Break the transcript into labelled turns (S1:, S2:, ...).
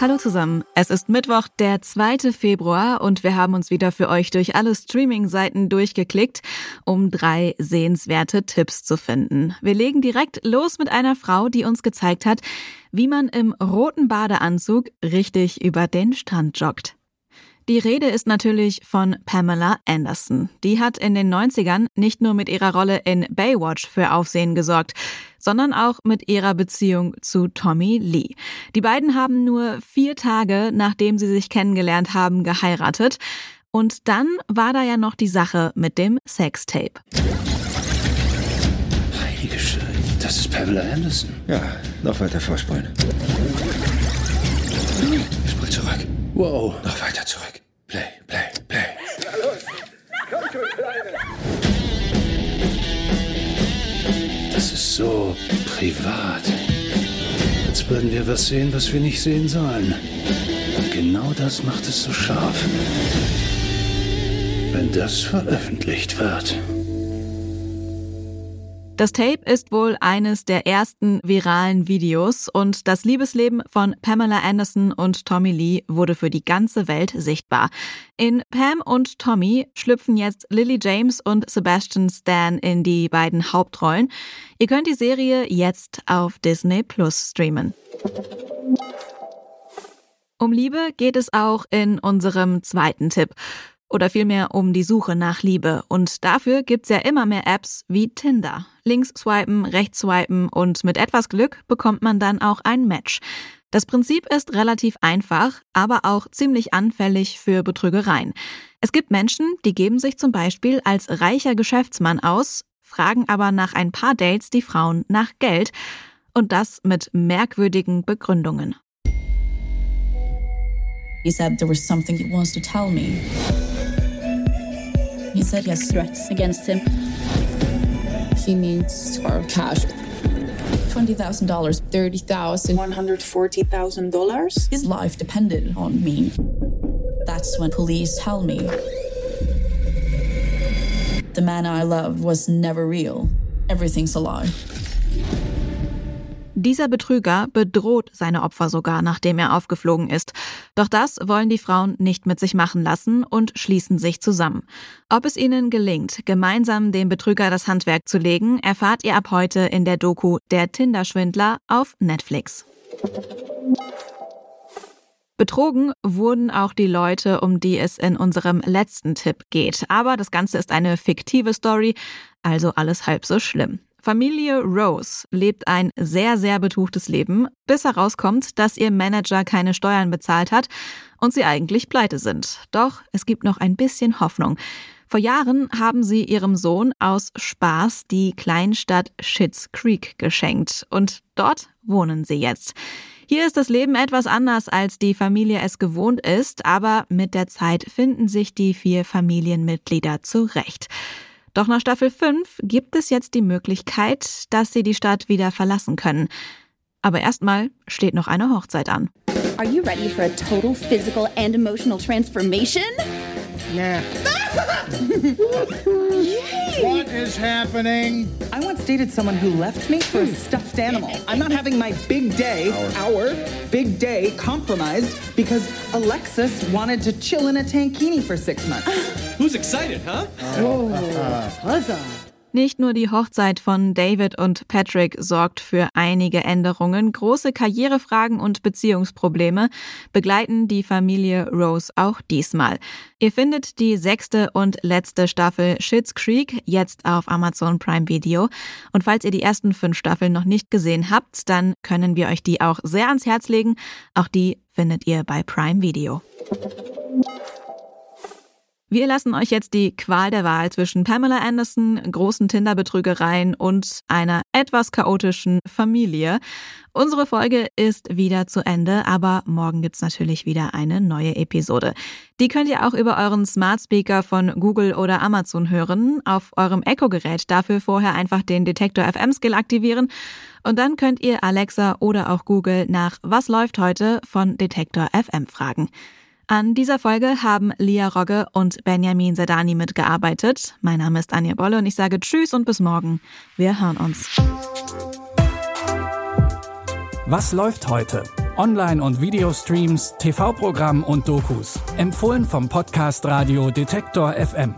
S1: Hallo zusammen. Es ist Mittwoch, der 2. Februar und wir haben uns wieder für euch durch alle Streaming-Seiten durchgeklickt, um drei sehenswerte Tipps zu finden. Wir legen direkt los mit einer Frau, die uns gezeigt hat, wie man im roten Badeanzug richtig über den Strand joggt. Die Rede ist natürlich von Pamela Anderson. Die hat in den 90ern nicht nur mit ihrer Rolle in Baywatch für Aufsehen gesorgt, sondern auch mit ihrer Beziehung zu Tommy Lee. Die beiden haben nur vier Tage, nachdem sie sich kennengelernt haben, geheiratet. Und dann war da ja noch die Sache mit dem Sextape.
S2: Heilige Schön, das ist Pamela Anderson.
S3: Ja, noch weiter vorspulen.
S2: Spul zurück. Wow. Noch weiter zurück. Das ist so privat. Als würden wir was sehen, was wir nicht sehen sollen. Und genau das macht es so scharf. Wenn das veröffentlicht wird.
S1: Das Tape ist wohl eines der ersten viralen Videos und das Liebesleben von Pamela Anderson und Tommy Lee wurde für die ganze Welt sichtbar. In Pam und Tommy schlüpfen jetzt Lily James und Sebastian Stan in die beiden Hauptrollen. Ihr könnt die Serie jetzt auf Disney Plus streamen. Um Liebe geht es auch in unserem zweiten Tipp oder vielmehr um die Suche nach Liebe. Und dafür gibt's ja immer mehr Apps wie Tinder. Links swipen, rechts swipen und mit etwas Glück bekommt man dann auch ein Match. Das Prinzip ist relativ einfach, aber auch ziemlich anfällig für Betrügereien. Es gibt Menschen, die geben sich zum Beispiel als reicher Geschäftsmann aus, fragen aber nach ein paar Dates die Frauen nach Geld und das mit merkwürdigen Begründungen.
S4: He said there was something he wants to tell me. He said he has threats against him.
S5: He needs to our cash.
S4: $20,000.
S5: 30,000. $140,000?
S4: His life depended on me. That's when police tell me the man I loved was never real. Everything's a lie.
S1: Dieser Betrüger bedroht seine Opfer sogar, nachdem er aufgeflogen ist. Doch das wollen die Frauen nicht mit sich machen lassen und schließen sich zusammen. Ob es ihnen gelingt, gemeinsam dem Betrüger das Handwerk zu legen, erfahrt ihr ab heute in der Doku Der Tinder-Schwindler auf Netflix. Betrogen wurden auch die Leute, um die es in unserem letzten Tipp geht. Aber das Ganze ist eine fiktive Story, also alles halb so schlimm. Familie Rose lebt ein sehr, sehr betuchtes Leben, bis herauskommt, dass ihr Manager keine Steuern bezahlt hat und sie eigentlich pleite sind. Doch es gibt noch ein bisschen Hoffnung. Vor Jahren haben sie ihrem Sohn aus Spaß die Kleinstadt Schitt's Creek geschenkt und dort wohnen sie jetzt. Hier ist das Leben etwas anders, als die Familie es gewohnt ist, aber mit der Zeit finden sich die vier Familienmitglieder zurecht. Doch nach Staffel 5 gibt es jetzt die Möglichkeit, dass sie die Stadt wieder verlassen können. Aber erstmal steht noch eine Hochzeit an.
S6: Are you ready for a total physical and emotional transformation?
S7: Nah. what is happening?
S8: I once dated someone who left me for a hmm. stuffed animal. I'm not having my big day, our, big day, compromised because Alexis wanted to chill in a tankini for six months.
S9: Who's excited, huh?
S6: Oh, huzzah.
S1: Nicht nur die Hochzeit von David und Patrick sorgt für einige Änderungen, große Karrierefragen und Beziehungsprobleme begleiten die Familie Rose auch diesmal. Ihr findet die sechste und letzte Staffel Schitt's Creek jetzt auf Amazon Prime Video. Und falls ihr die ersten fünf Staffeln noch nicht gesehen habt, dann können wir euch die auch sehr ans Herz legen. Auch die findet ihr bei Prime Video. Wir lassen euch jetzt die Qual der Wahl zwischen Pamela Anderson, großen Tinder-Betrügereien und einer etwas chaotischen Familie. Unsere Folge ist wieder zu Ende, aber morgen gibt's natürlich wieder eine neue Episode. Die könnt ihr auch über euren Smart Speaker von Google oder Amazon hören. Auf eurem Echo-Gerät dafür vorher einfach den Detektor FM Skill aktivieren und dann könnt ihr Alexa oder auch Google nach Was läuft heute von Detektor FM fragen. An dieser Folge haben Lia Rogge und Benjamin Sedani mitgearbeitet. Mein Name ist Anja Bolle und ich sage Tschüss und bis morgen. Wir hören uns.
S10: Was läuft heute? Online- und Videostreams, TV-Programm und Dokus. Empfohlen vom Podcast Radio Detektor FM.